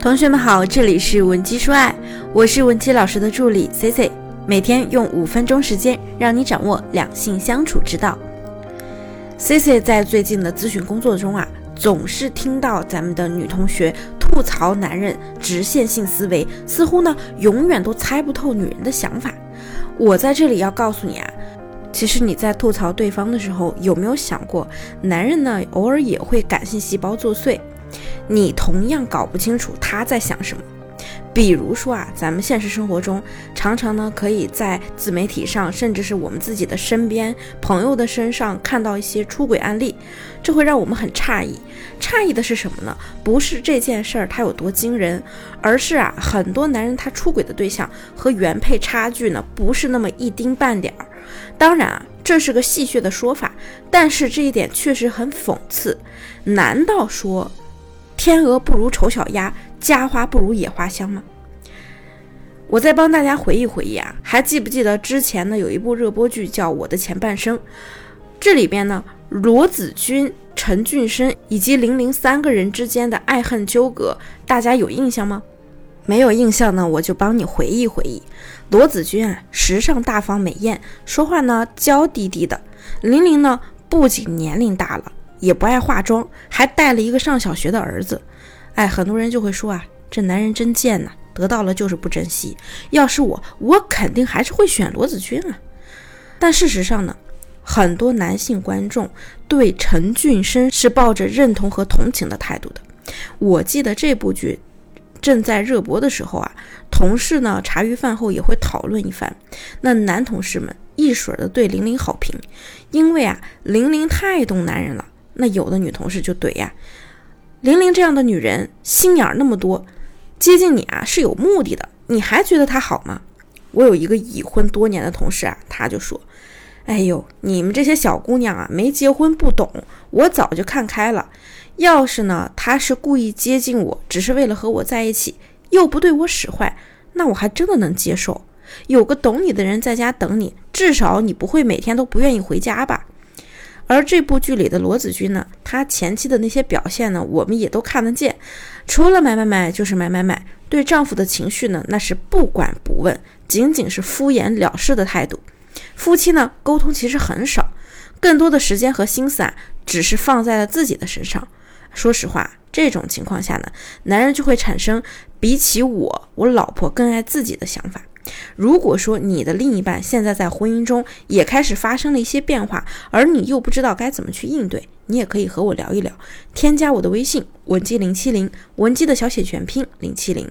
同学们好，这里是文姬说爱，我是文姬老师的助理 C C，每天用五分钟时间让你掌握两性相处之道。C C 在最近的咨询工作中啊，总是听到咱们的女同学吐槽男人直线性思维，似乎呢永远都猜不透女人的想法。我在这里要告诉你啊。其实你在吐槽对方的时候，有没有想过，男人呢偶尔也会感性细胞作祟，你同样搞不清楚他在想什么。比如说啊，咱们现实生活中常常呢可以在自媒体上，甚至是我们自己的身边朋友的身上看到一些出轨案例，这会让我们很诧异。诧异的是什么呢？不是这件事儿它有多惊人，而是啊，很多男人他出轨的对象和原配差距呢不是那么一丁半点儿。当然啊，这是个戏谑的说法，但是这一点确实很讽刺。难道说天鹅不如丑小鸭，家花不如野花香吗？我再帮大家回忆回忆啊，还记不记得之前呢有一部热播剧叫《我的前半生》，这里边呢罗子君、陈俊生以及玲玲三个人之间的爱恨纠葛，大家有印象吗？没有印象呢，我就帮你回忆回忆。罗子君啊，时尚大方美艳，说话呢娇滴滴的。玲玲呢，不仅年龄大了，也不爱化妆，还带了一个上小学的儿子。哎，很多人就会说啊，这男人真贱呐，得到了就是不珍惜。要是我，我肯定还是会选罗子君啊。但事实上呢，很多男性观众对陈俊生是抱着认同和同情的态度的。我记得这部剧。正在热播的时候啊，同事呢茶余饭后也会讨论一番。那男同事们一水的对玲玲好评，因为啊玲玲太懂男人了。那有的女同事就怼呀，玲玲这样的女人心眼儿那么多，接近你啊是有目的的，你还觉得她好吗？我有一个已婚多年的同事啊，他就说，哎呦，你们这些小姑娘啊没结婚不懂，我早就看开了。要是呢，他是故意接近我，只是为了和我在一起，又不对我使坏，那我还真的能接受。有个懂你的人在家等你，至少你不会每天都不愿意回家吧？而这部剧里的罗子君呢，他前期的那些表现呢，我们也都看得见，除了买买买就是买买买，对丈夫的情绪呢，那是不管不问，仅仅是敷衍了事的态度。夫妻呢，沟通其实很少，更多的时间和心思啊，只是放在了自己的身上。说实话，这种情况下呢，男人就会产生比起我，我老婆更爱自己的想法。如果说你的另一半现在在婚姻中也开始发生了一些变化，而你又不知道该怎么去应对，你也可以和我聊一聊，添加我的微信文姬零七零，文姬的小写全拼零七零。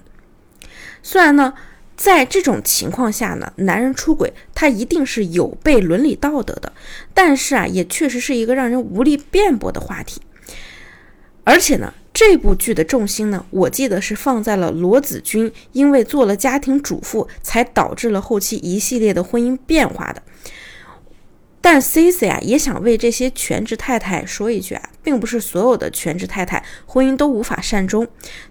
虽然呢，在这种情况下呢，男人出轨他一定是有悖伦理道德的，但是啊，也确实是一个让人无力辩驳的话题。而且呢，这部剧的重心呢，我记得是放在了罗子君因为做了家庭主妇，才导致了后期一系列的婚姻变化的。但 C C 啊，也想为这些全职太太说一句啊，并不是所有的全职太太婚姻都无法善终。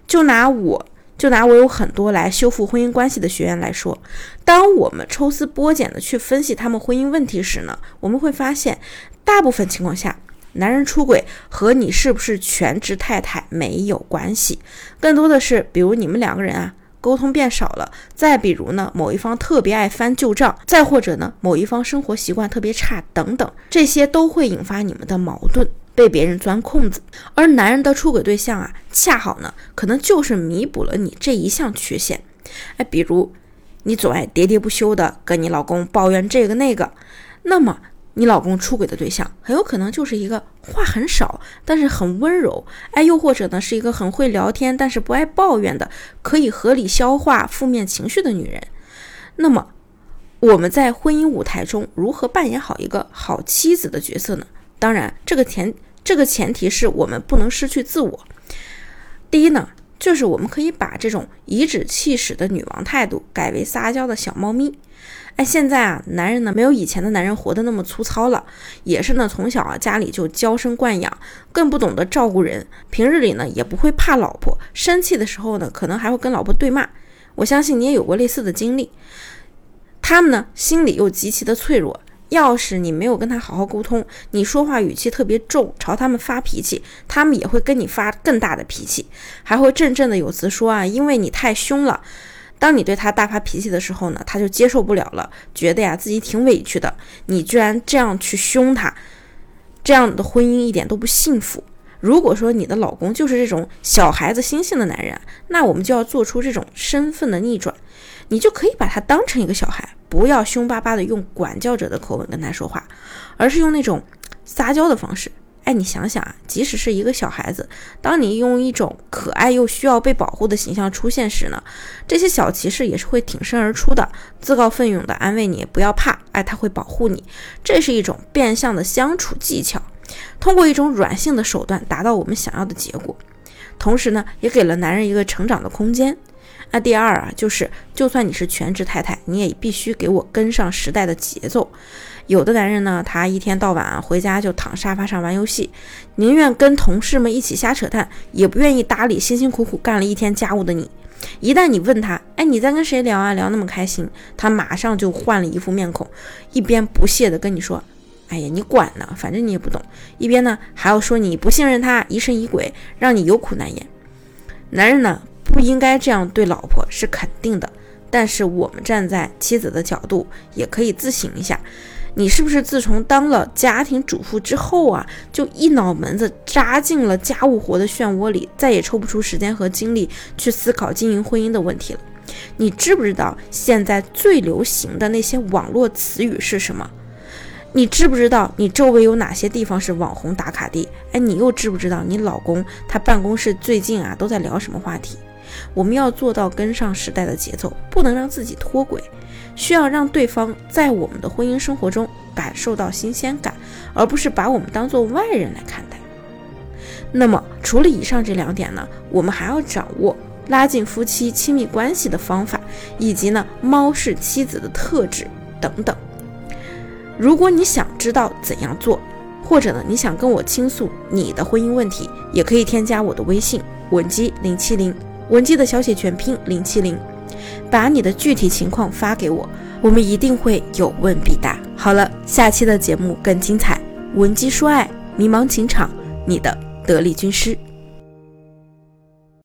就拿我就拿我有很多来修复婚姻关系的学员来说，当我们抽丝剥茧的去分析他们婚姻问题时呢，我们会发现，大部分情况下。男人出轨和你是不是全职太太没有关系，更多的是，比如你们两个人啊沟通变少了，再比如呢某一方特别爱翻旧账，再或者呢某一方生活习惯特别差等等，这些都会引发你们的矛盾，被别人钻空子。而男人的出轨对象啊，恰好呢可能就是弥补了你这一项缺陷。哎，比如你总爱喋喋不休的跟你老公抱怨这个那个，那么。你老公出轨的对象很有可能就是一个话很少，但是很温柔，哎，又或者呢是一个很会聊天，但是不爱抱怨的，可以合理消化负面情绪的女人。那么我们在婚姻舞台中如何扮演好一个好妻子的角色呢？当然，这个前这个前提是我们不能失去自我。第一呢，就是我们可以把这种颐指气使的女王态度改为撒娇的小猫咪。哎，现在啊，男人呢没有以前的男人活得那么粗糙了，也是呢，从小啊家里就娇生惯养，更不懂得照顾人，平日里呢也不会怕老婆，生气的时候呢可能还会跟老婆对骂。我相信你也有过类似的经历。他们呢心里又极其的脆弱，要是你没有跟他好好沟通，你说话语气特别重，朝他们发脾气，他们也会跟你发更大的脾气，还会振振有词说啊，因为你太凶了。当你对他大发脾气的时候呢，他就接受不了了，觉得呀自己挺委屈的，你居然这样去凶他，这样的婚姻一点都不幸福。如果说你的老公就是这种小孩子心性的男人，那我们就要做出这种身份的逆转，你就可以把他当成一个小孩，不要凶巴巴的用管教者的口吻跟他说话，而是用那种撒娇的方式。哎，你想想啊，即使是一个小孩子，当你用一种可爱又需要被保护的形象出现时呢，这些小骑士也是会挺身而出的，自告奋勇的安慰你，不要怕，哎，他会保护你，这是一种变相的相处技巧。通过一种软性的手段达到我们想要的结果，同时呢，也给了男人一个成长的空间。那第二啊，就是就算你是全职太太，你也必须给我跟上时代的节奏。有的男人呢，他一天到晚啊回家就躺沙发上玩游戏，宁愿跟同事们一起瞎扯淡，也不愿意搭理辛辛苦苦干了一天家务的你。一旦你问他，哎，你在跟谁聊啊？聊那么开心，他马上就换了一副面孔，一边不屑地跟你说。哎呀，你管呢？反正你也不懂。一边呢还要说你不信任他，疑神疑鬼，让你有苦难言。男人呢不应该这样对老婆，是肯定的。但是我们站在妻子的角度，也可以自省一下：你是不是自从当了家庭主妇之后啊，就一脑门子扎进了家务活的漩涡里，再也抽不出时间和精力去思考经营婚姻的问题了？你知不知道现在最流行的那些网络词语是什么？你知不知道你周围有哪些地方是网红打卡地？哎，你又知不知道你老公他办公室最近啊都在聊什么话题？我们要做到跟上时代的节奏，不能让自己脱轨，需要让对方在我们的婚姻生活中感受到新鲜感，而不是把我们当做外人来看待。那么，除了以上这两点呢，我们还要掌握拉近夫妻亲密关系的方法，以及呢猫式妻子的特质等等。如果你想知道怎样做，或者呢，你想跟我倾诉你的婚姻问题，也可以添加我的微信文姬零七零，文姬的小写全拼零七零，把你的具体情况发给我，我们一定会有问必答。好了，下期的节目更精彩，文姬说爱，迷茫情场，你的得力军师。